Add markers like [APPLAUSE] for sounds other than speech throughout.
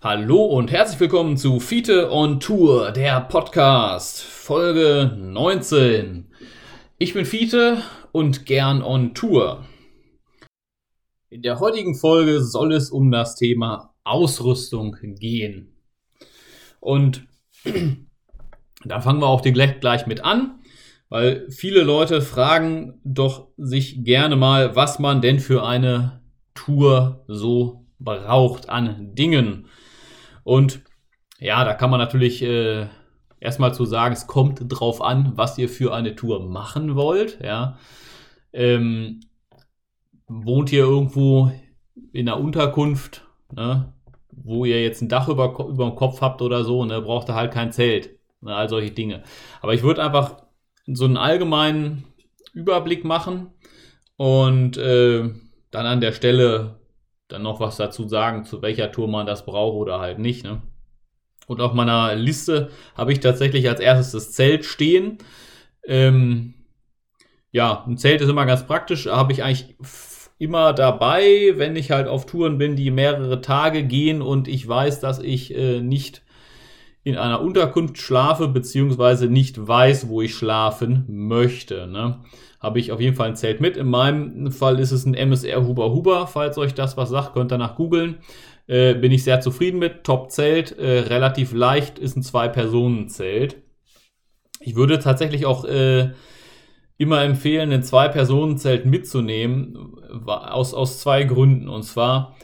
Hallo und herzlich willkommen zu Fiete on Tour, der Podcast, Folge 19. Ich bin Fiete und gern on Tour. In der heutigen Folge soll es um das Thema Ausrüstung gehen. Und [CLEARS THROAT] da fangen wir auch gleich, gleich mit an, weil viele Leute fragen doch sich gerne mal, was man denn für eine Tour so braucht an Dingen. Und ja, da kann man natürlich äh, erstmal zu sagen, es kommt drauf an, was ihr für eine Tour machen wollt. Ja. Ähm, wohnt ihr irgendwo in einer Unterkunft, ne, wo ihr jetzt ein Dach über, über dem Kopf habt oder so, ne, braucht ihr halt kein Zelt. Ne, all solche Dinge. Aber ich würde einfach so einen allgemeinen Überblick machen und äh, dann an der Stelle dann noch was dazu sagen, zu welcher Tour man das braucht oder halt nicht. Ne? Und auf meiner Liste habe ich tatsächlich als erstes das Zelt stehen. Ähm, ja, ein Zelt ist immer ganz praktisch, habe ich eigentlich immer dabei, wenn ich halt auf Touren bin, die mehrere Tage gehen und ich weiß, dass ich äh, nicht in einer Unterkunft schlafe, beziehungsweise nicht weiß, wo ich schlafen möchte. Ne? Habe ich auf jeden Fall ein Zelt mit. In meinem Fall ist es ein MSR Huber Huber. Falls euch das was sagt, könnt ihr nach googeln. Äh, bin ich sehr zufrieden mit. Top-Zelt, äh, relativ leicht, ist ein Zwei-Personen-Zelt. Ich würde tatsächlich auch äh, immer empfehlen, ein Zwei-Personen-Zelt mitzunehmen, aus, aus zwei Gründen. Und zwar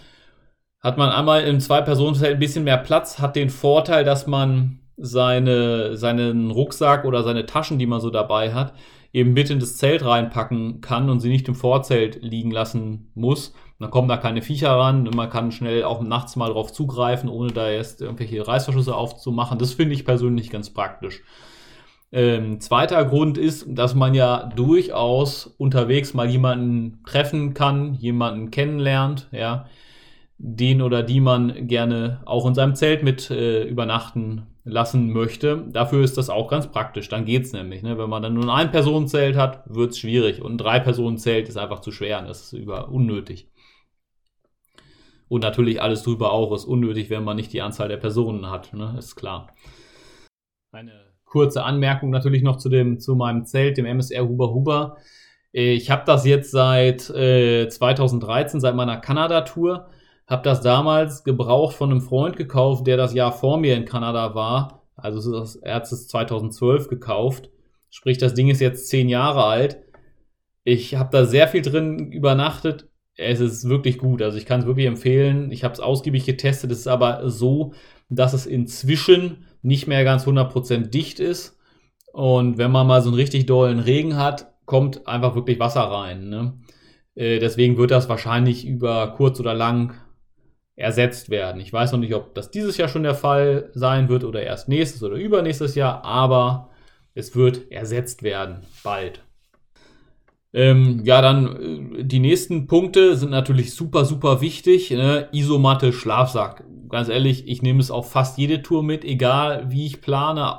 hat man einmal im Zwei-Personen-Zelt ein bisschen mehr Platz, hat den Vorteil, dass man seine, seinen Rucksack oder seine Taschen, die man so dabei hat, eben mit in das Zelt reinpacken kann und sie nicht im Vorzelt liegen lassen muss. Dann kommen da keine Viecher ran und man kann schnell auch nachts mal drauf zugreifen, ohne da erst irgendwelche Reißverschlüsse aufzumachen. Das finde ich persönlich ganz praktisch. Ähm, zweiter Grund ist, dass man ja durchaus unterwegs mal jemanden treffen kann, jemanden kennenlernt, ja, den oder die man gerne auch in seinem Zelt mit äh, übernachten lassen möchte. Dafür ist das auch ganz praktisch. Dann geht's nämlich. Ne? Wenn man dann nur ein Personenzelt hat, wird's schwierig. Und ein Drei-Personen-Zelt ist einfach zu schwer. Und das ist über unnötig. Und natürlich alles drüber auch ist unnötig, wenn man nicht die Anzahl der Personen hat. Ne? Ist klar. Eine kurze Anmerkung natürlich noch zu, dem, zu meinem Zelt, dem MSR Huber Huber. Ich habe das jetzt seit äh, 2013, seit meiner Kanada-Tour. Hab das damals gebraucht von einem Freund gekauft, der das Jahr vor mir in Kanada war. Also er hat es 2012 gekauft. Sprich, das Ding ist jetzt zehn Jahre alt. Ich habe da sehr viel drin übernachtet. Es ist wirklich gut. Also ich kann es wirklich empfehlen. Ich habe es ausgiebig getestet. Es ist aber so, dass es inzwischen nicht mehr ganz 100% dicht ist. Und wenn man mal so einen richtig dollen Regen hat, kommt einfach wirklich Wasser rein. Ne? Äh, deswegen wird das wahrscheinlich über kurz oder lang ersetzt werden. Ich weiß noch nicht, ob das dieses Jahr schon der Fall sein wird oder erst nächstes oder übernächstes Jahr, aber es wird ersetzt werden bald. Ähm, ja, dann äh, die nächsten Punkte sind natürlich super, super wichtig. Ne? Isomatte, Schlafsack. Ganz ehrlich, ich nehme es auf fast jede Tour mit, egal wie ich plane,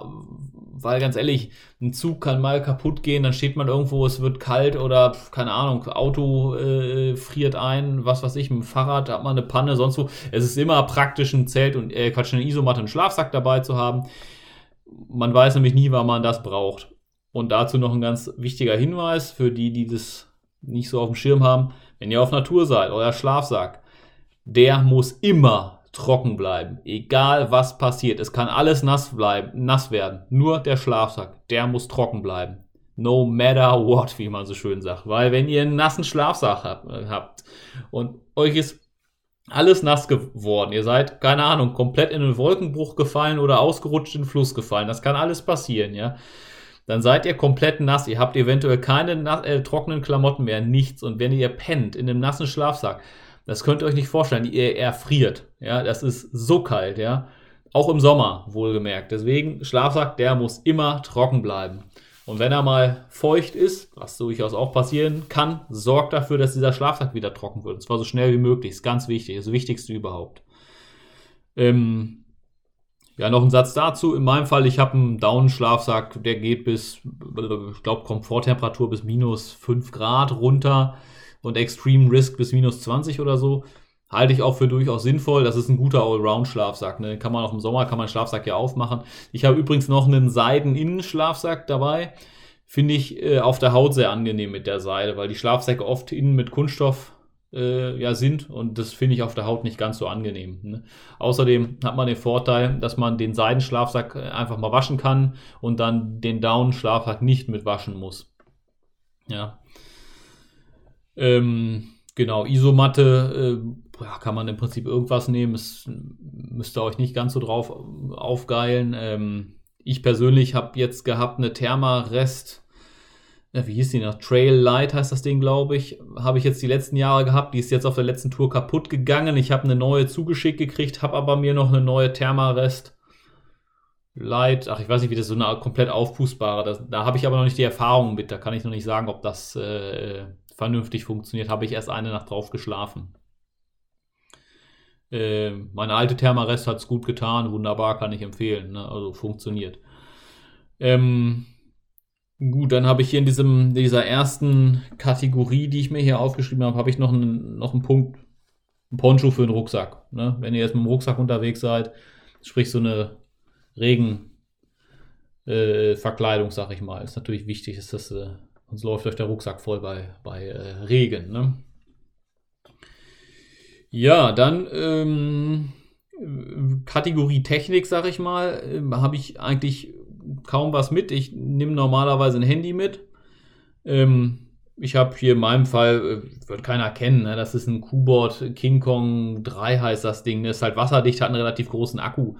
weil ganz ehrlich, ein Zug kann mal kaputt gehen, dann steht man irgendwo, es wird kalt oder keine Ahnung, Auto äh, friert ein, was weiß ich, mit dem Fahrrad hat man eine Panne, sonst wo. Es ist immer praktisch, ein Zelt und äh, Quatsch, eine Isomatte, einen Schlafsack dabei zu haben. Man weiß nämlich nie, wann man das braucht. Und dazu noch ein ganz wichtiger Hinweis für die, die das nicht so auf dem Schirm haben. Wenn ihr auf Natur seid, euer Schlafsack, der muss immer trocken bleiben. Egal was passiert. Es kann alles nass bleiben, nass werden. Nur der Schlafsack, der muss trocken bleiben. No matter what, wie man so schön sagt. Weil wenn ihr einen nassen Schlafsack habt und euch ist alles nass geworden, ihr seid, keine Ahnung, komplett in einen Wolkenbruch gefallen oder ausgerutscht in den Fluss gefallen, das kann alles passieren, ja. Dann seid ihr komplett nass, ihr habt eventuell keine äh, trockenen Klamotten mehr, nichts. Und wenn ihr pennt in einem nassen Schlafsack, das könnt ihr euch nicht vorstellen. Ihr erfriert. Ja, das ist so kalt, ja. Auch im Sommer, wohlgemerkt. Deswegen, Schlafsack, der muss immer trocken bleiben. Und wenn er mal feucht ist, was durchaus auch passieren kann, sorgt dafür, dass dieser Schlafsack wieder trocken wird. Und zwar so schnell wie möglich. Ist ganz wichtig. Das Wichtigste überhaupt. Ähm, ja, noch ein Satz dazu. In meinem Fall, ich habe einen Daunenschlafsack, der geht bis, ich glaube, Komforttemperatur bis minus 5 Grad runter und Extreme Risk bis minus 20 oder so. Halte ich auch für durchaus sinnvoll. Das ist ein guter Allround-Schlafsack. Ne? Kann man auch im Sommer, kann man Schlafsack ja aufmachen. Ich habe übrigens noch einen Seiden-Innen-Schlafsack dabei. Finde ich äh, auf der Haut sehr angenehm mit der Seide, weil die Schlafsäcke oft innen mit Kunststoff äh, ja sind und das finde ich auf der Haut nicht ganz so angenehm. Ne? Außerdem hat man den Vorteil, dass man den Seidenschlafsack äh, einfach mal waschen kann und dann den Down-Schlafsack nicht mit waschen muss. Ja. Ähm, genau, Isomatte äh, ja, kann man im Prinzip irgendwas nehmen. Es müsst ihr euch nicht ganz so drauf aufgeilen. Ähm, ich persönlich habe jetzt gehabt eine Thermarest wie hieß die noch? Trail Light heißt das Ding, glaube ich. Habe ich jetzt die letzten Jahre gehabt. Die ist jetzt auf der letzten Tour kaputt gegangen. Ich habe eine neue zugeschickt gekriegt, habe aber mir noch eine neue Thermarest Light. Ach, ich weiß nicht, wie das so eine komplett aufpustbare. Das, da habe ich aber noch nicht die Erfahrung mit. Da kann ich noch nicht sagen, ob das äh, vernünftig funktioniert. Habe ich erst eine Nacht drauf geschlafen. Äh, meine alte Thermarest hat es gut getan. Wunderbar, kann ich empfehlen. Ne? Also funktioniert. Ähm, Gut, dann habe ich hier in diesem, dieser ersten Kategorie, die ich mir hier aufgeschrieben habe, habe ich noch einen, noch einen Punkt, ein Poncho für den Rucksack. Ne? Wenn ihr jetzt mit dem Rucksack unterwegs seid, sprich so eine Regenverkleidung, äh, sag ich mal, ist natürlich wichtig, ist das, äh, sonst läuft euch der Rucksack voll bei, bei äh, Regen. Ne? Ja, dann ähm, Kategorie Technik, sag ich mal, äh, habe ich eigentlich kaum was mit. Ich nehme normalerweise ein Handy mit. Ähm, ich habe hier in meinem Fall, äh, wird keiner kennen, ne? das ist ein Q-Board King Kong 3 heißt das Ding. Das ist halt wasserdicht, hat einen relativ großen Akku.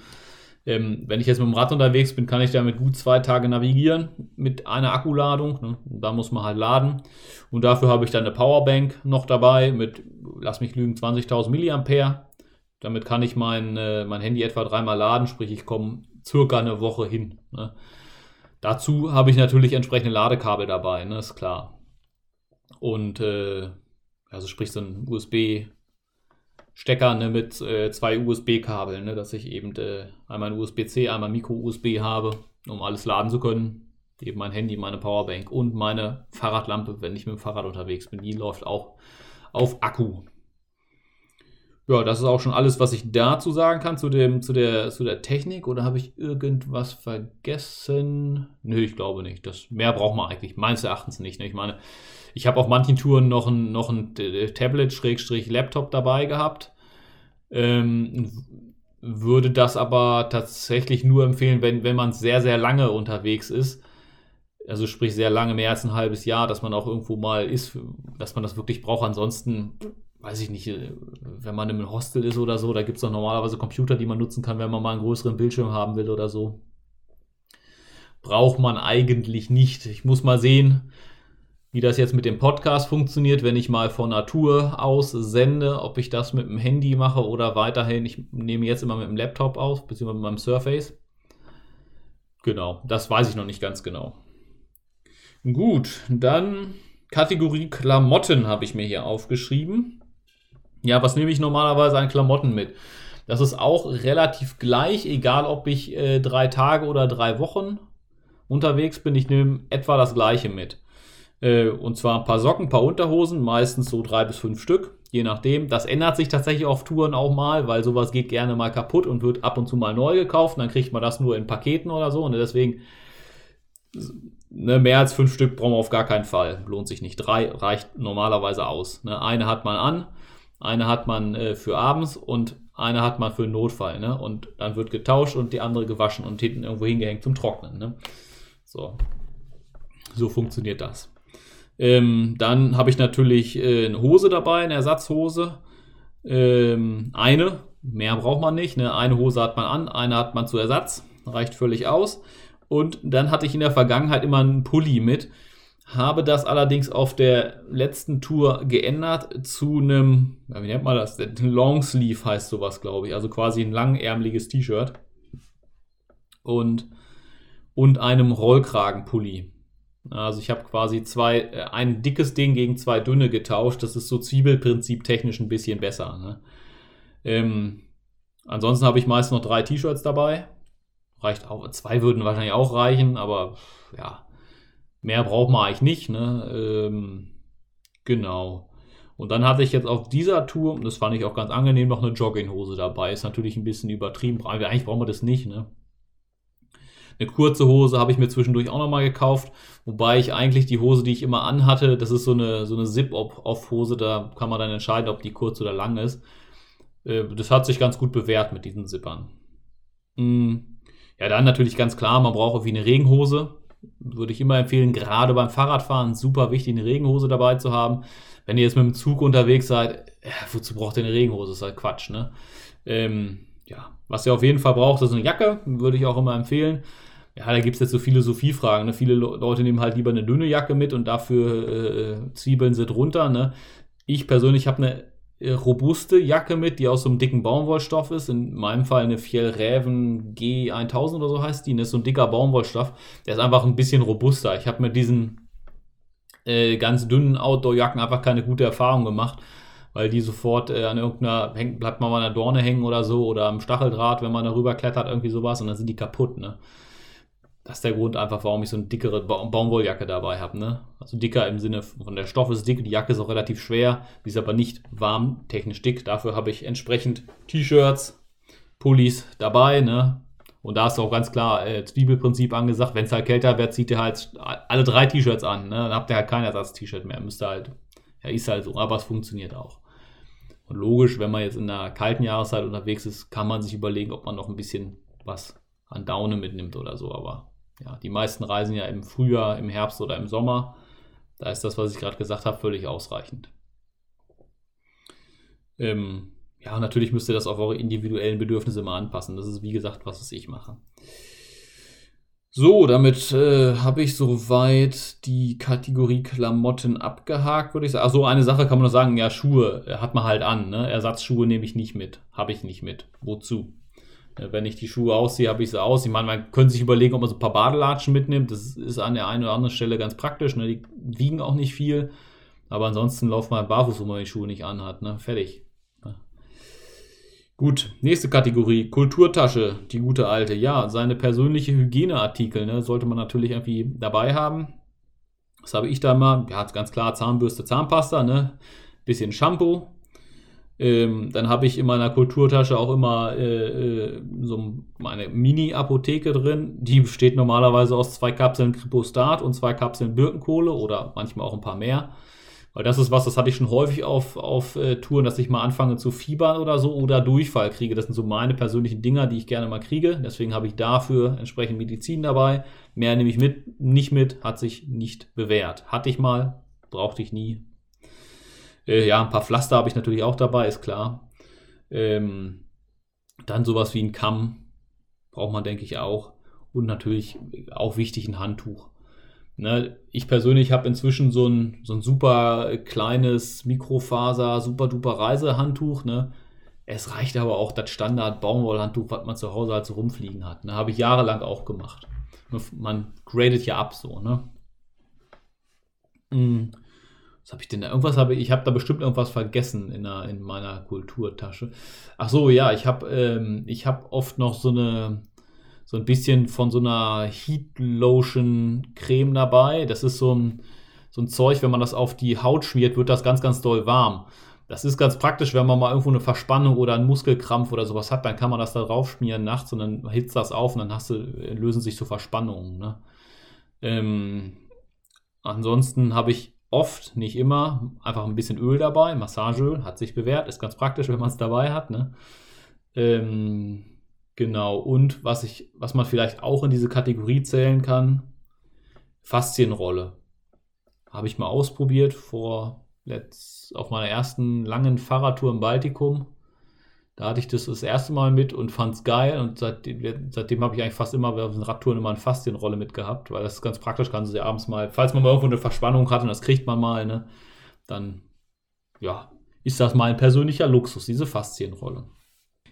Ähm, wenn ich jetzt mit dem Rad unterwegs bin, kann ich damit gut zwei Tage navigieren mit einer Akkuladung. Ne? Da muss man halt laden. Und dafür habe ich dann eine Powerbank noch dabei mit, lass mich lügen, 20.000 Milliampere. Damit kann ich mein, äh, mein Handy etwa dreimal laden, sprich ich komme circa eine Woche hin. Ne? Dazu habe ich natürlich entsprechende Ladekabel dabei, ne? ist klar. Und äh, also sprich so ein USB-Stecker ne, mit äh, zwei USB-Kabeln, ne, dass ich eben äh, einmal ein USB-C, einmal Micro-USB habe, um alles laden zu können. Eben mein Handy, meine Powerbank und meine Fahrradlampe, wenn ich mit dem Fahrrad unterwegs bin. Die läuft auch auf Akku. Ja, das ist auch schon alles, was ich dazu sagen kann, zu, dem, zu, der, zu der Technik. Oder habe ich irgendwas vergessen? Nö, ich glaube nicht. Das, mehr braucht man eigentlich meines Erachtens nicht. Ne? Ich meine, ich habe auf manchen Touren noch ein, noch ein Tablet-Laptop dabei gehabt. Ähm, würde das aber tatsächlich nur empfehlen, wenn, wenn man sehr, sehr lange unterwegs ist. Also sprich sehr lange, mehr als ein halbes Jahr, dass man auch irgendwo mal ist, dass man das wirklich braucht. Ansonsten weiß ich nicht, äh, wenn man im Hostel ist oder so, da gibt es doch normalerweise Computer, die man nutzen kann, wenn man mal einen größeren Bildschirm haben will oder so. Braucht man eigentlich nicht. Ich muss mal sehen, wie das jetzt mit dem Podcast funktioniert, wenn ich mal von Natur aus sende, ob ich das mit dem Handy mache oder weiterhin, ich nehme jetzt immer mit dem Laptop auf, beziehungsweise mit meinem Surface. Genau, das weiß ich noch nicht ganz genau. Gut, dann Kategorie Klamotten habe ich mir hier aufgeschrieben. Ja, was nehme ich normalerweise an Klamotten mit? Das ist auch relativ gleich, egal ob ich äh, drei Tage oder drei Wochen unterwegs bin. Ich nehme etwa das gleiche mit. Äh, und zwar ein paar Socken, ein paar Unterhosen, meistens so drei bis fünf Stück, je nachdem. Das ändert sich tatsächlich auf Touren auch mal, weil sowas geht gerne mal kaputt und wird ab und zu mal neu gekauft. Und dann kriegt man das nur in Paketen oder so. Und deswegen ne, mehr als fünf Stück brauchen wir auf gar keinen Fall. Lohnt sich nicht. Drei reicht normalerweise aus. Ne, eine hat man an eine hat man äh, für abends und eine hat man für Notfall. Ne? Und dann wird getauscht und die andere gewaschen und hinten irgendwo hingehängt zum Trocknen. Ne? So. So funktioniert das. Ähm, dann habe ich natürlich äh, eine Hose dabei, eine Ersatzhose. Ähm, eine, mehr braucht man nicht. Ne? Eine Hose hat man an, eine hat man zu Ersatz. Reicht völlig aus. Und dann hatte ich in der Vergangenheit immer einen Pulli mit habe das allerdings auf der letzten Tour geändert zu einem, wie nennt man das? Longsleeve heißt sowas, glaube ich. Also quasi ein langärmliches T-Shirt. Und, und einem Rollkragenpulli. Also ich habe quasi zwei, äh, ein dickes Ding gegen zwei dünne getauscht. Das ist so Zwiebelprinzip technisch ein bisschen besser. Ne? Ähm, ansonsten habe ich meist noch drei T-Shirts dabei. Reicht auch, zwei würden wahrscheinlich auch reichen, aber ja, Mehr braucht man eigentlich nicht. Ne? Ähm, genau. Und dann hatte ich jetzt auf dieser Tour, und das fand ich auch ganz angenehm, noch eine Jogginghose dabei. Ist natürlich ein bisschen übertrieben, eigentlich brauchen wir das nicht, ne? Eine kurze Hose habe ich mir zwischendurch auch nochmal gekauft, wobei ich eigentlich die Hose, die ich immer anhatte, das ist so eine, so eine Zip-Off-Hose, da kann man dann entscheiden, ob die kurz oder lang ist. Äh, das hat sich ganz gut bewährt mit diesen Zippern. Hm. Ja, dann natürlich ganz klar, man braucht irgendwie eine Regenhose. Würde ich immer empfehlen, gerade beim Fahrradfahren, super wichtig, eine Regenhose dabei zu haben. Wenn ihr jetzt mit dem Zug unterwegs seid, ja, wozu braucht ihr eine Regenhose? Das ist halt Quatsch, ne? Ähm, ja, was ihr auf jeden Fall braucht, ist eine Jacke, würde ich auch immer empfehlen. Ja, da gibt es jetzt so Philosophiefragen. Ne? Viele Leute nehmen halt lieber eine dünne Jacke mit und dafür äh, zwiebeln sie drunter. Ne? Ich persönlich habe eine äh, robuste Jacke mit, die aus so einem dicken Baumwollstoff ist. In meinem Fall eine Fjellräven G1000 oder so heißt die. Das ne? ist so ein dicker Baumwollstoff. Der ist einfach ein bisschen robuster. Ich habe mit diesen äh, ganz dünnen Outdoor-Jacken einfach keine gute Erfahrung gemacht, weil die sofort äh, an irgendeiner, hängt, bleibt man an der Dorne hängen oder so oder am Stacheldraht, wenn man darüber klettert, irgendwie sowas und dann sind die kaputt. Ne? Das ist der Grund einfach, warum ich so eine dickere ba Baumwolljacke dabei habe. Ne? Also dicker im Sinne von der Stoff ist dick, die Jacke ist auch relativ schwer, die ist aber nicht warm, technisch dick. Dafür habe ich entsprechend T-Shirts, Pullis dabei. Ne? Und da ist auch ganz klar äh, Zwiebelprinzip angesagt. Wenn es halt kälter wird, zieht ihr halt alle drei T-Shirts an. Ne? Dann habt ihr halt kein Ersatz-T-Shirt mehr. Müsst ihr halt, ja, ist halt so, aber es funktioniert auch. Und logisch, wenn man jetzt in einer kalten Jahreszeit unterwegs ist, kann man sich überlegen, ob man noch ein bisschen was an Daune mitnimmt oder so. Aber ja, die meisten reisen ja im Frühjahr, im Herbst oder im Sommer. Da ist das, was ich gerade gesagt habe, völlig ausreichend. Ähm, ja, natürlich müsst ihr das auf eure individuellen Bedürfnisse mal anpassen. Das ist, wie gesagt, was, ich mache. So, damit äh, habe ich soweit die Kategorie Klamotten abgehakt, würde ich sagen. Achso, eine Sache kann man noch sagen, ja, Schuhe äh, hat man halt an. Ne? Ersatzschuhe nehme ich nicht mit. Habe ich nicht mit. Wozu? Wenn ich die Schuhe ausziehe, habe ich sie aus. Ich meine, man könnte sich überlegen, ob man so ein paar Badelatschen mitnimmt. Das ist an der einen oder anderen Stelle ganz praktisch. Ne? Die wiegen auch nicht viel. Aber ansonsten läuft man halt barfuß, wo man die Schuhe nicht anhat. Ne? Fertig. Ja. Gut, nächste Kategorie. Kulturtasche, die gute alte. Ja, seine persönliche Hygieneartikel ne? sollte man natürlich irgendwie dabei haben. Was habe ich da mal? Ja, ganz klar Zahnbürste, Zahnpasta, ne? Bisschen Shampoo, ähm, dann habe ich in meiner Kulturtasche auch immer äh, äh, so meine Mini-Apotheke drin. Die besteht normalerweise aus zwei Kapseln Kripostat und zwei Kapseln Birkenkohle oder manchmal auch ein paar mehr. Weil das ist was, das hatte ich schon häufig auf, auf äh, Touren, dass ich mal anfange zu fiebern oder so oder Durchfall kriege. Das sind so meine persönlichen Dinger, die ich gerne mal kriege. Deswegen habe ich dafür entsprechend Medizin dabei. Mehr nehme ich mit, nicht mit, hat sich nicht bewährt. Hatte ich mal, brauchte ich nie, äh, ja, ein paar Pflaster habe ich natürlich auch dabei, ist klar. Ähm, dann sowas wie ein Kamm braucht man, denke ich, auch. Und natürlich auch wichtig ein Handtuch. Ne, ich persönlich habe inzwischen so ein, so ein super kleines Mikrofaser, super duper Reisehandtuch. Ne? Es reicht aber auch das Standard Baumwollhandtuch, was man zu Hause halt so rumfliegen hat. Ne? Habe ich jahrelang auch gemacht. Man gradet ja ab so. Ne? Mm. Was habe ich denn da? Irgendwas habe ich, ich habe da bestimmt irgendwas vergessen in, der, in meiner Kulturtasche. Ach so, ja, ich habe ähm, ich oft noch so eine so ein bisschen von so einer Heat Lotion Creme dabei. Das ist so ein, so ein Zeug, wenn man das auf die Haut schmiert, wird das ganz, ganz doll warm. Das ist ganz praktisch, wenn man mal irgendwo eine Verspannung oder einen Muskelkrampf oder sowas hat, dann kann man das da drauf schmieren nachts und dann hitzt das auf und dann hast du, lösen sich so Verspannungen. Ne? Ähm, ansonsten habe ich oft, nicht immer, einfach ein bisschen Öl dabei. Massageöl hat sich bewährt, ist ganz praktisch, [LAUGHS] wenn man es dabei hat. Ne? Ähm, genau, und was, ich, was man vielleicht auch in diese Kategorie zählen kann, Faszienrolle. Habe ich mal ausprobiert vor letzt, auf meiner ersten langen Fahrradtour im Baltikum. Da hatte ich das das erste Mal mit und fand es geil. Und seitdem, seitdem habe ich eigentlich fast immer auf den Radtouren immer eine Faszienrolle mitgehabt, weil das ist ganz praktisch, kann sie abends mal, falls man mal irgendwo eine Verspannung hat und das kriegt man mal, ne, dann ja, ist das mein persönlicher Luxus, diese Faszienrolle.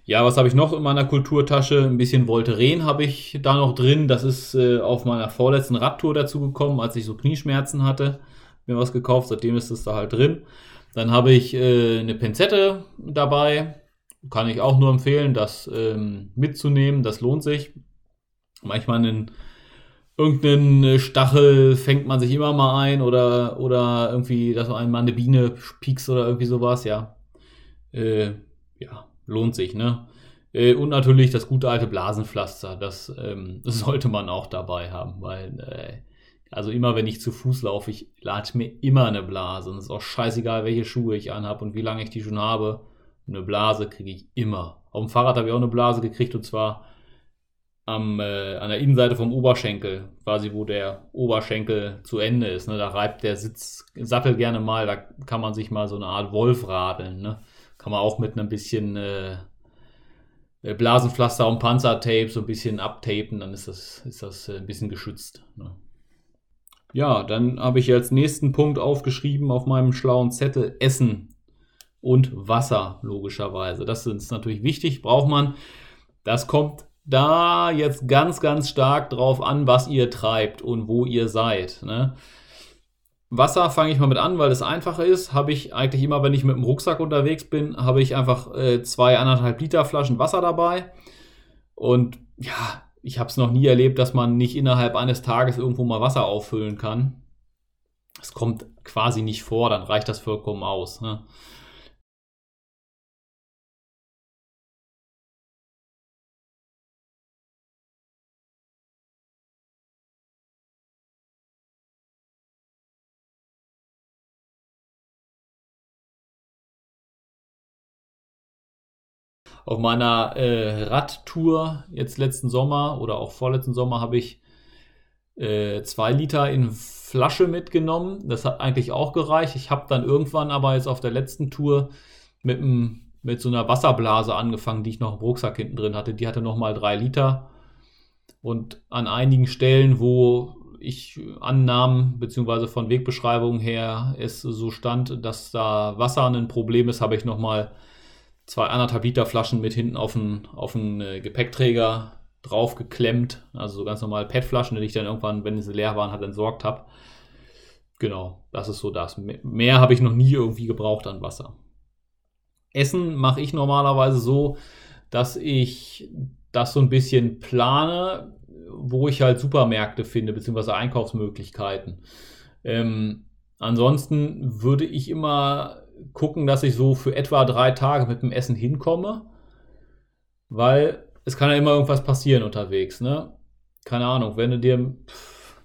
Ja, was habe ich noch in meiner Kulturtasche? Ein bisschen Voltaren habe ich da noch drin. Das ist äh, auf meiner vorletzten Radtour dazu gekommen, als ich so Knieschmerzen hatte. Mir was gekauft, seitdem ist es da halt drin. Dann habe ich äh, eine Pinzette dabei, kann ich auch nur empfehlen, das ähm, mitzunehmen. Das lohnt sich. Manchmal einen irgendeinen Stachel fängt man sich immer mal ein oder, oder irgendwie, dass man mal eine Biene piekst oder irgendwie sowas, ja. Äh, ja, lohnt sich, ne? Äh, und natürlich das gute alte Blasenpflaster, das, ähm, [LAUGHS] sollte man auch dabei haben, weil, äh, also immer wenn ich zu Fuß laufe, ich lade mir immer eine Blase. Und es ist auch scheißegal, welche Schuhe ich anhabe und wie lange ich die schon habe. Eine Blase kriege ich immer. Auf dem Fahrrad habe ich auch eine Blase gekriegt und zwar am, äh, an der Innenseite vom Oberschenkel, quasi wo der Oberschenkel zu Ende ist. Ne? Da reibt der Sitz, Sattel gerne mal, da kann man sich mal so eine Art Wolf radeln. Ne? Kann man auch mit einem bisschen äh, äh, Blasenpflaster und Panzertape so ein bisschen abtapen, dann ist das, ist das äh, ein bisschen geschützt. Ne? Ja, dann habe ich als nächsten Punkt aufgeschrieben auf meinem schlauen Zettel Essen und Wasser, logischerweise. Das ist natürlich wichtig, braucht man. Das kommt da jetzt ganz, ganz stark drauf an, was ihr treibt und wo ihr seid. Ne? Wasser fange ich mal mit an, weil es einfacher ist. Habe ich eigentlich immer, wenn ich mit dem Rucksack unterwegs bin, habe ich einfach äh, zwei anderthalb Liter Flaschen Wasser dabei. Und ja, ich habe es noch nie erlebt, dass man nicht innerhalb eines Tages irgendwo mal Wasser auffüllen kann. Es kommt quasi nicht vor, dann reicht das vollkommen aus. Ne? Auf meiner äh, Radtour jetzt letzten Sommer oder auch vorletzten Sommer habe ich äh, zwei Liter in Flasche mitgenommen. Das hat eigentlich auch gereicht. Ich habe dann irgendwann aber jetzt auf der letzten Tour mit, mit so einer Wasserblase angefangen, die ich noch im Rucksack hinten drin hatte. Die hatte nochmal drei Liter. Und an einigen Stellen, wo ich annahm, beziehungsweise von Wegbeschreibungen her es so stand, dass da Wasser ein Problem ist, habe ich nochmal zwei anderthalb Liter Flaschen mit hinten auf einen, auf einen äh, Gepäckträger drauf geklemmt. Also so ganz normal PET-Flaschen, die ich dann irgendwann, wenn sie leer waren, halt entsorgt habe. Genau, das ist so das. Mehr habe ich noch nie irgendwie gebraucht an Wasser. Essen mache ich normalerweise so, dass ich das so ein bisschen plane, wo ich halt Supermärkte finde, beziehungsweise Einkaufsmöglichkeiten. Ähm, ansonsten würde ich immer gucken, dass ich so für etwa drei Tage mit dem Essen hinkomme, weil es kann ja immer irgendwas passieren unterwegs, ne? Keine Ahnung, wenn du dir,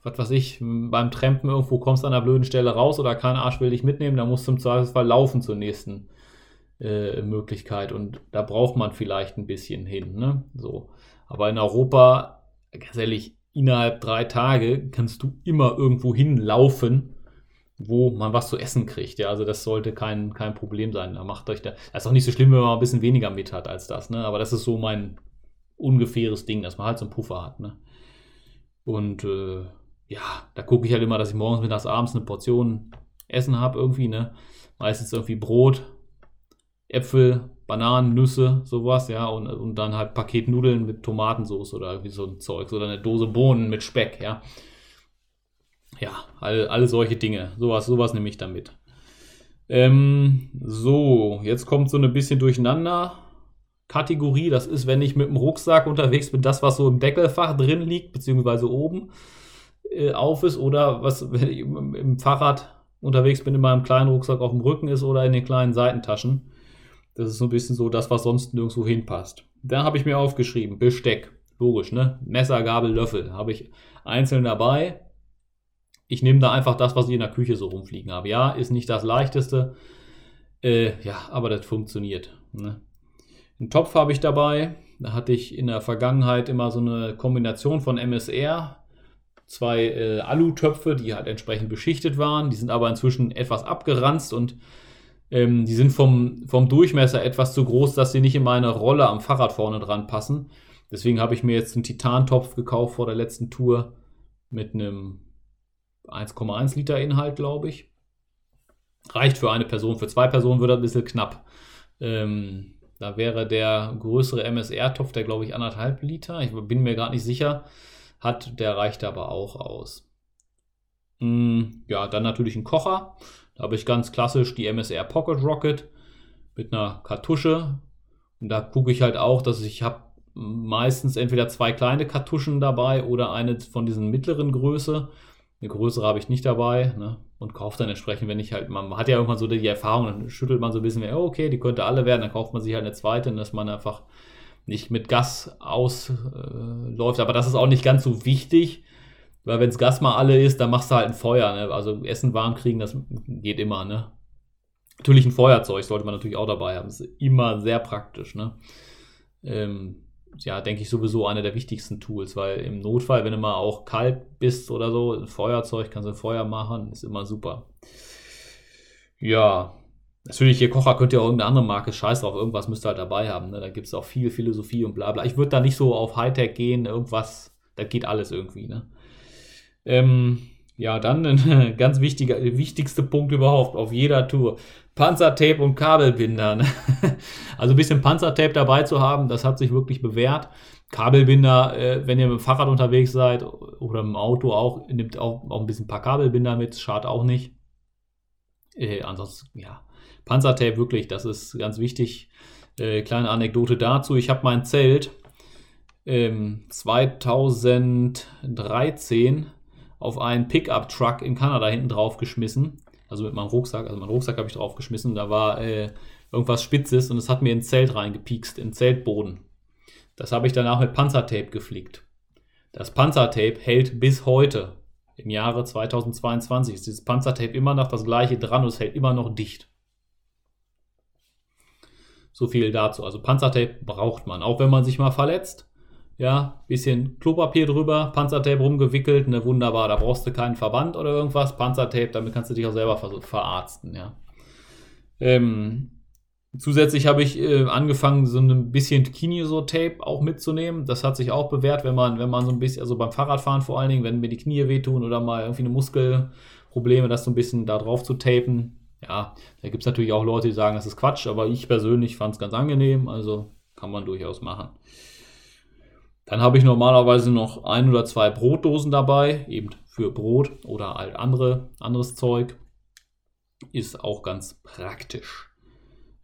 was weiß ich, beim Trampen irgendwo kommst an einer blöden Stelle raus oder kein Arsch will dich mitnehmen, dann musst du im Zweifelsfall laufen zur nächsten äh, Möglichkeit und da braucht man vielleicht ein bisschen hin, ne? So. Aber in Europa, ganz ehrlich, innerhalb drei Tage kannst du immer irgendwo hinlaufen wo man was zu essen kriegt. Ja, also das sollte kein, kein Problem sein. Da macht euch da. Das ist auch nicht so schlimm, wenn man ein bisschen weniger mit hat als das, ne? Aber das ist so mein ungefähres Ding, dass man halt so einen Puffer hat, ne? Und äh, ja, da gucke ich halt immer, dass ich morgens, mittags, abends eine Portion Essen habe, irgendwie, ne? Meistens irgendwie Brot, Äpfel, Bananen, Nüsse, sowas, ja, und, und dann halt Paket Nudeln mit Tomatensauce oder irgendwie so ein Zeug oder eine Dose Bohnen mit Speck, ja ja, all, alle solche Dinge. Sowas, sowas nehme ich damit. Ähm, so, jetzt kommt so eine bisschen durcheinander. Kategorie, das ist, wenn ich mit dem Rucksack unterwegs bin, das, was so im Deckelfach drin liegt, beziehungsweise oben äh, auf ist, oder was, [LAUGHS] wenn ich im Fahrrad unterwegs bin, in meinem kleinen Rucksack auf dem Rücken ist oder in den kleinen Seitentaschen. Das ist so ein bisschen so das, was sonst nirgendwo hinpasst. Da habe ich mir aufgeschrieben, Besteck. Logisch, ne? Messer, Gabel, Löffel. Habe ich einzeln dabei ich nehme da einfach das, was ich in der Küche so rumfliegen habe. Ja, ist nicht das leichteste. Äh, ja, aber das funktioniert. Ne? Einen Topf habe ich dabei. Da hatte ich in der Vergangenheit immer so eine Kombination von MSR. Zwei äh, Alu-Töpfe, die halt entsprechend beschichtet waren. Die sind aber inzwischen etwas abgeranzt und ähm, die sind vom, vom Durchmesser etwas zu groß, dass sie nicht in meine Rolle am Fahrrad vorne dran passen. Deswegen habe ich mir jetzt einen Titantopf gekauft vor der letzten Tour mit einem 1,1 Liter Inhalt, glaube ich. Reicht für eine Person. Für zwei Personen wird das ein bisschen knapp. Ähm, da wäre der größere MSR-Topf, der glaube ich anderthalb Liter. Ich bin mir gerade nicht sicher. Hat, der reicht aber auch aus. Mm, ja, dann natürlich ein Kocher. Da habe ich ganz klassisch die MSR Pocket Rocket mit einer Kartusche. Und da gucke ich halt auch, dass ich habe meistens entweder zwei kleine Kartuschen dabei oder eine von diesen mittleren Größe. Eine größere habe ich nicht dabei ne? und kaufe dann entsprechend, wenn ich halt, man hat ja irgendwann so die Erfahrung, dann schüttelt man so ein bisschen, oh, okay, die könnte alle werden, dann kauft man sich halt eine zweite, dass man einfach nicht mit Gas ausläuft. Äh, Aber das ist auch nicht ganz so wichtig, weil wenn das Gas mal alle ist, dann machst du halt ein Feuer. Ne? Also Essen warm kriegen, das geht immer. Ne? Natürlich ein Feuerzeug sollte man natürlich auch dabei haben. Das ist immer sehr praktisch. Ne? Ähm, ja, denke ich, sowieso einer der wichtigsten Tools, weil im Notfall, wenn du mal auch kalt bist oder so, ein Feuerzeug, kannst du ein Feuer machen, ist immer super. Ja, natürlich, ihr Kocher könnt ihr auch irgendeine andere Marke, scheiß drauf, irgendwas müsst ihr halt dabei haben. Ne? Da gibt es auch viel Philosophie und bla bla. Ich würde da nicht so auf Hightech gehen, irgendwas, da geht alles irgendwie. Ne? Ähm, ja, dann ein [LAUGHS] ganz wichtiger, wichtigster Punkt überhaupt auf jeder Tour. Panzertape und Kabelbinder. Ne? [LAUGHS] Also ein bisschen Panzertape dabei zu haben, das hat sich wirklich bewährt. Kabelbinder, äh, wenn ihr mit dem Fahrrad unterwegs seid oder im Auto auch, nimmt auch, auch ein bisschen ein paar Kabelbinder mit, schadet auch nicht. Äh, ansonsten, ja, Panzertape wirklich, das ist ganz wichtig. Äh, kleine Anekdote dazu, ich habe mein Zelt ähm, 2013 auf einen Pickup-Truck in Kanada hinten drauf geschmissen also mit meinem Rucksack, also meinen Rucksack habe ich draufgeschmissen, da war äh, irgendwas Spitzes und es hat mir ins Zelt reingepiekst, in den Zeltboden. Das habe ich danach mit Panzertape geflickt. Das Panzertape hält bis heute, im Jahre 2022, ist dieses Panzertape immer noch das gleiche dran und es hält immer noch dicht. So viel dazu. Also Panzertape braucht man, auch wenn man sich mal verletzt. Ja, bisschen Klopapier drüber, Panzertape rumgewickelt, ne, wunderbar. Da brauchst du keinen Verband oder irgendwas. Panzertape, damit kannst du dich auch selber ver verarzten, ja. Ähm, zusätzlich habe ich äh, angefangen, so ein bisschen Kineso-Tape auch mitzunehmen. Das hat sich auch bewährt, wenn man, wenn man so ein bisschen, also beim Fahrradfahren vor allen Dingen, wenn mir die Knie wehtun oder mal irgendwie eine Muskelprobleme, das so ein bisschen da drauf zu tapen. Ja, da gibt es natürlich auch Leute, die sagen, das ist Quatsch, aber ich persönlich fand es ganz angenehm, also kann man durchaus machen. Dann habe ich normalerweise noch ein oder zwei Brotdosen dabei, eben für Brot oder halt andere, anderes Zeug. Ist auch ganz praktisch.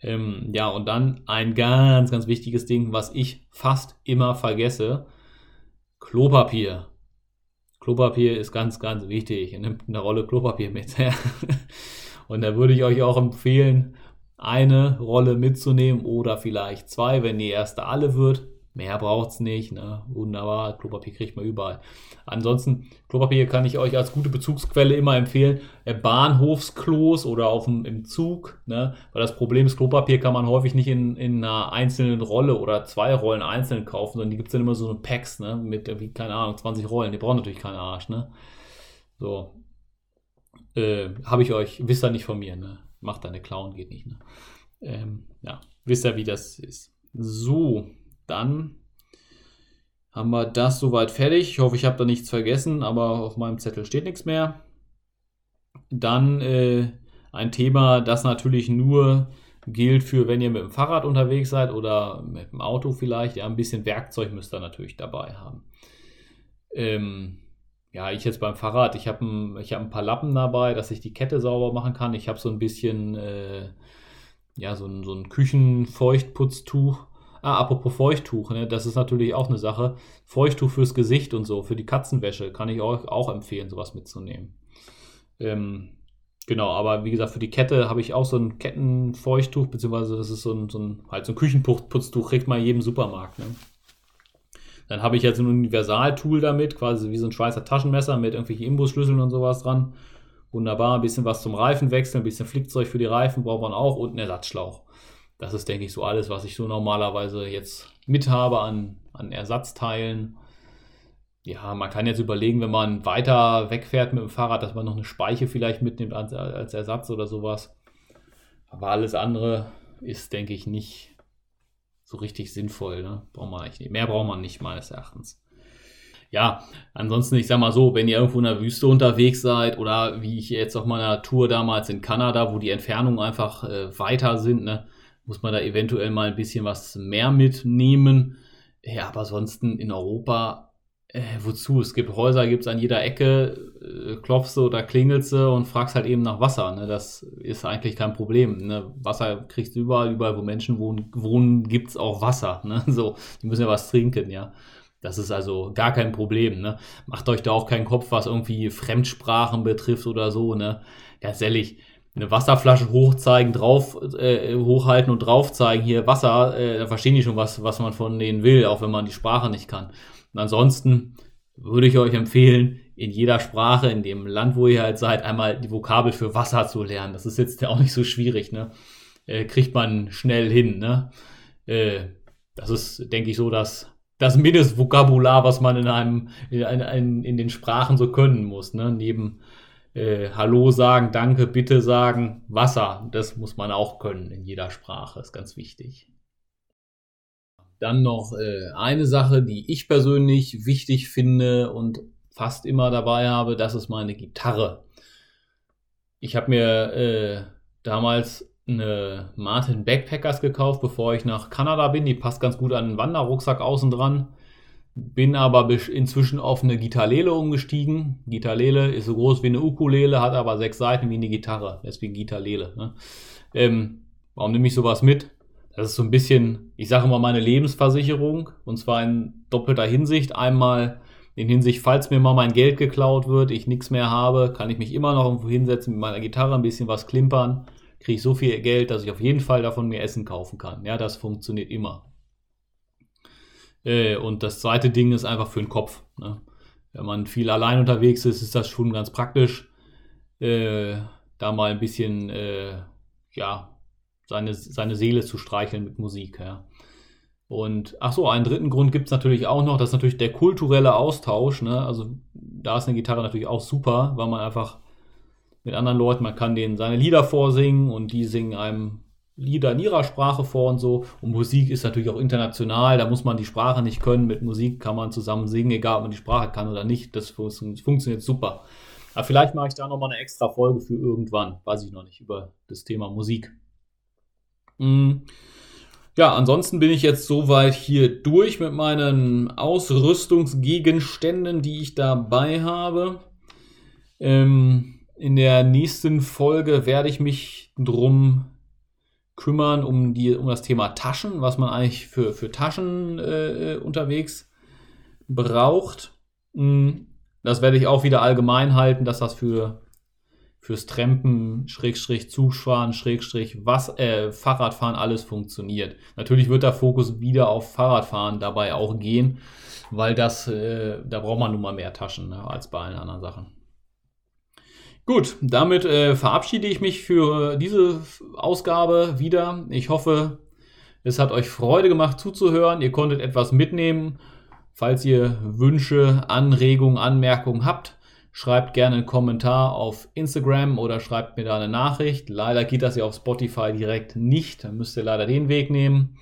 Ähm, ja, und dann ein ganz, ganz wichtiges Ding, was ich fast immer vergesse. Klopapier. Klopapier ist ganz, ganz wichtig. Ihr nehmt eine Rolle Klopapier mit. [LAUGHS] und da würde ich euch auch empfehlen, eine Rolle mitzunehmen oder vielleicht zwei, wenn die erste alle wird. Mehr braucht es nicht. Ne? Wunderbar, Klopapier kriegt man überall. Ansonsten, Klopapier kann ich euch als gute Bezugsquelle immer empfehlen. Äh, Bahnhofsklos oder auf dem, im Zug. Ne? Weil das Problem ist, Klopapier kann man häufig nicht in, in einer einzelnen Rolle oder zwei Rollen einzeln kaufen, sondern die gibt es dann immer so eine Packs ne? mit, wie, keine Ahnung, 20 Rollen. Die brauchen natürlich keinen Arsch. Ne? So. Äh, Habe ich euch, wisst ihr nicht von mir. Ne? Macht deine Clown, geht nicht. Ne? Ähm, ja, wisst ihr, wie das ist. So dann haben wir das soweit fertig. Ich hoffe, ich habe da nichts vergessen, aber auf meinem Zettel steht nichts mehr. Dann äh, ein Thema, das natürlich nur gilt für, wenn ihr mit dem Fahrrad unterwegs seid oder mit dem Auto vielleicht. Ja, ein bisschen Werkzeug müsst ihr natürlich dabei haben. Ähm, ja, ich jetzt beim Fahrrad, ich habe ein, hab ein paar Lappen dabei, dass ich die Kette sauber machen kann. Ich habe so ein bisschen, äh, ja, so ein, so ein Küchenfeuchtputztuch Ah, apropos Feuchttuch, ne, das ist natürlich auch eine Sache. Feuchttuch fürs Gesicht und so, für die Katzenwäsche kann ich euch auch empfehlen, sowas mitzunehmen. Ähm, genau, aber wie gesagt, für die Kette habe ich auch so ein Kettenfeuchttuch, beziehungsweise das ist so ein, so ein, halt so ein Küchenputztuch, kriegt man in jedem Supermarkt. Ne? Dann habe ich jetzt ein Universaltool damit, quasi wie so ein Schweizer Taschenmesser mit irgendwelchen Imbusschlüsseln und sowas dran. Wunderbar, ein bisschen was zum Reifen wechseln, ein bisschen Flickzeug für die Reifen braucht man auch und einen Ersatzschlauch. Das ist, denke ich, so alles, was ich so normalerweise jetzt mit habe an, an Ersatzteilen. Ja, man kann jetzt überlegen, wenn man weiter wegfährt mit dem Fahrrad, dass man noch eine Speiche vielleicht mitnimmt als, als Ersatz oder sowas. Aber alles andere ist, denke ich, nicht so richtig sinnvoll. Ne? Braucht man eigentlich nicht. Mehr braucht man nicht, meines Erachtens. Ja, ansonsten, ich sag mal so, wenn ihr irgendwo in der Wüste unterwegs seid oder wie ich jetzt auf meiner Tour damals in Kanada, wo die Entfernungen einfach äh, weiter sind, ne, muss man da eventuell mal ein bisschen was mehr mitnehmen. Ja, aber ansonsten in Europa äh, wozu? Es gibt Häuser, gibt es an jeder Ecke, äh, klopfst du oder klingelst du und fragst halt eben nach Wasser. Ne? Das ist eigentlich kein Problem. Ne? Wasser kriegst du überall, überall, wo Menschen wohnen, wohnen gibt es auch Wasser. Ne? [LAUGHS] So, die müssen ja was trinken, ja. Das ist also gar kein Problem. Ne? Macht euch da auch keinen Kopf, was irgendwie Fremdsprachen betrifft oder so. Ne? Ganz ehrlich, eine Wasserflasche hochzeigen, drauf, äh, hochhalten und drauf zeigen, hier Wasser, äh, da verstehen die schon was, was man von denen will, auch wenn man die Sprache nicht kann. Und ansonsten würde ich euch empfehlen, in jeder Sprache, in dem Land, wo ihr halt seid, einmal die Vokabel für Wasser zu lernen. Das ist jetzt ja [LAUGHS] auch nicht so schwierig, ne? Äh, kriegt man schnell hin, ne? Äh, das ist, denke ich, so das, das Mindestvokabular, was man in einem, in, in, in den Sprachen so können muss, ne? Neben äh, Hallo sagen, Danke, Bitte sagen, Wasser. Das muss man auch können in jeder Sprache, ist ganz wichtig. Dann noch äh, eine Sache, die ich persönlich wichtig finde und fast immer dabei habe, das ist meine Gitarre. Ich habe mir äh, damals eine Martin Backpackers gekauft, bevor ich nach Kanada bin. Die passt ganz gut an den Wanderrucksack außen dran. Bin aber inzwischen auf eine Gitarlele umgestiegen. Gitarlele ist so groß wie eine Ukulele, hat aber sechs Seiten wie eine Gitarre. Deswegen Gitarlele. Ne? Ähm, warum nehme ich sowas mit? Das ist so ein bisschen, ich sage mal, meine Lebensversicherung. Und zwar in doppelter Hinsicht. Einmal in Hinsicht, falls mir mal mein Geld geklaut wird, ich nichts mehr habe, kann ich mich immer noch irgendwo hinsetzen mit meiner Gitarre, ein bisschen was klimpern, kriege ich so viel Geld, dass ich auf jeden Fall davon mir Essen kaufen kann. Ja, das funktioniert immer. Äh, und das zweite Ding ist einfach für den Kopf. Ne? Wenn man viel allein unterwegs ist, ist das schon ganz praktisch, äh, da mal ein bisschen, äh, ja, seine, seine Seele zu streicheln mit Musik. Ja. Und ach so, einen dritten Grund gibt es natürlich auch noch, das ist natürlich der kulturelle Austausch. Ne? Also da ist eine Gitarre natürlich auch super, weil man einfach mit anderen Leuten, man kann denen seine Lieder vorsingen und die singen einem Lieder in ihrer Sprache vor und so. Und Musik ist natürlich auch international, da muss man die Sprache nicht können. Mit Musik kann man zusammen singen, egal ob man die Sprache kann oder nicht. Das funktioniert super. Aber vielleicht mache ich da nochmal eine extra Folge für irgendwann, weiß ich noch nicht, über das Thema Musik. Mhm. Ja, ansonsten bin ich jetzt soweit hier durch mit meinen Ausrüstungsgegenständen, die ich dabei habe. Ähm, in der nächsten Folge werde ich mich drum kümmern, um, die, um das Thema Taschen, was man eigentlich für, für Taschen äh, unterwegs braucht. Mhm. Das werde ich auch wieder allgemein halten, dass das für fürs Trampen, Schrägstrich Zugfahren, Schrägstrich was, äh, Fahrradfahren alles funktioniert. Natürlich wird der Fokus wieder auf Fahrradfahren dabei auch gehen, weil das, äh, da braucht man nun mal mehr Taschen ne, als bei allen anderen Sachen. Gut, damit äh, verabschiede ich mich für diese Ausgabe wieder. Ich hoffe, es hat euch Freude gemacht zuzuhören. Ihr konntet etwas mitnehmen. Falls ihr Wünsche, Anregungen, Anmerkungen habt, Schreibt gerne einen Kommentar auf Instagram oder schreibt mir da eine Nachricht. Leider geht das ja auf Spotify direkt nicht. Dann müsst ihr leider den Weg nehmen.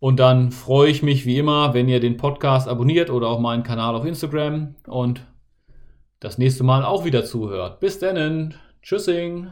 Und dann freue ich mich wie immer, wenn ihr den Podcast abonniert oder auch meinen Kanal auf Instagram und das nächste Mal auch wieder zuhört. Bis dann. Tschüssing.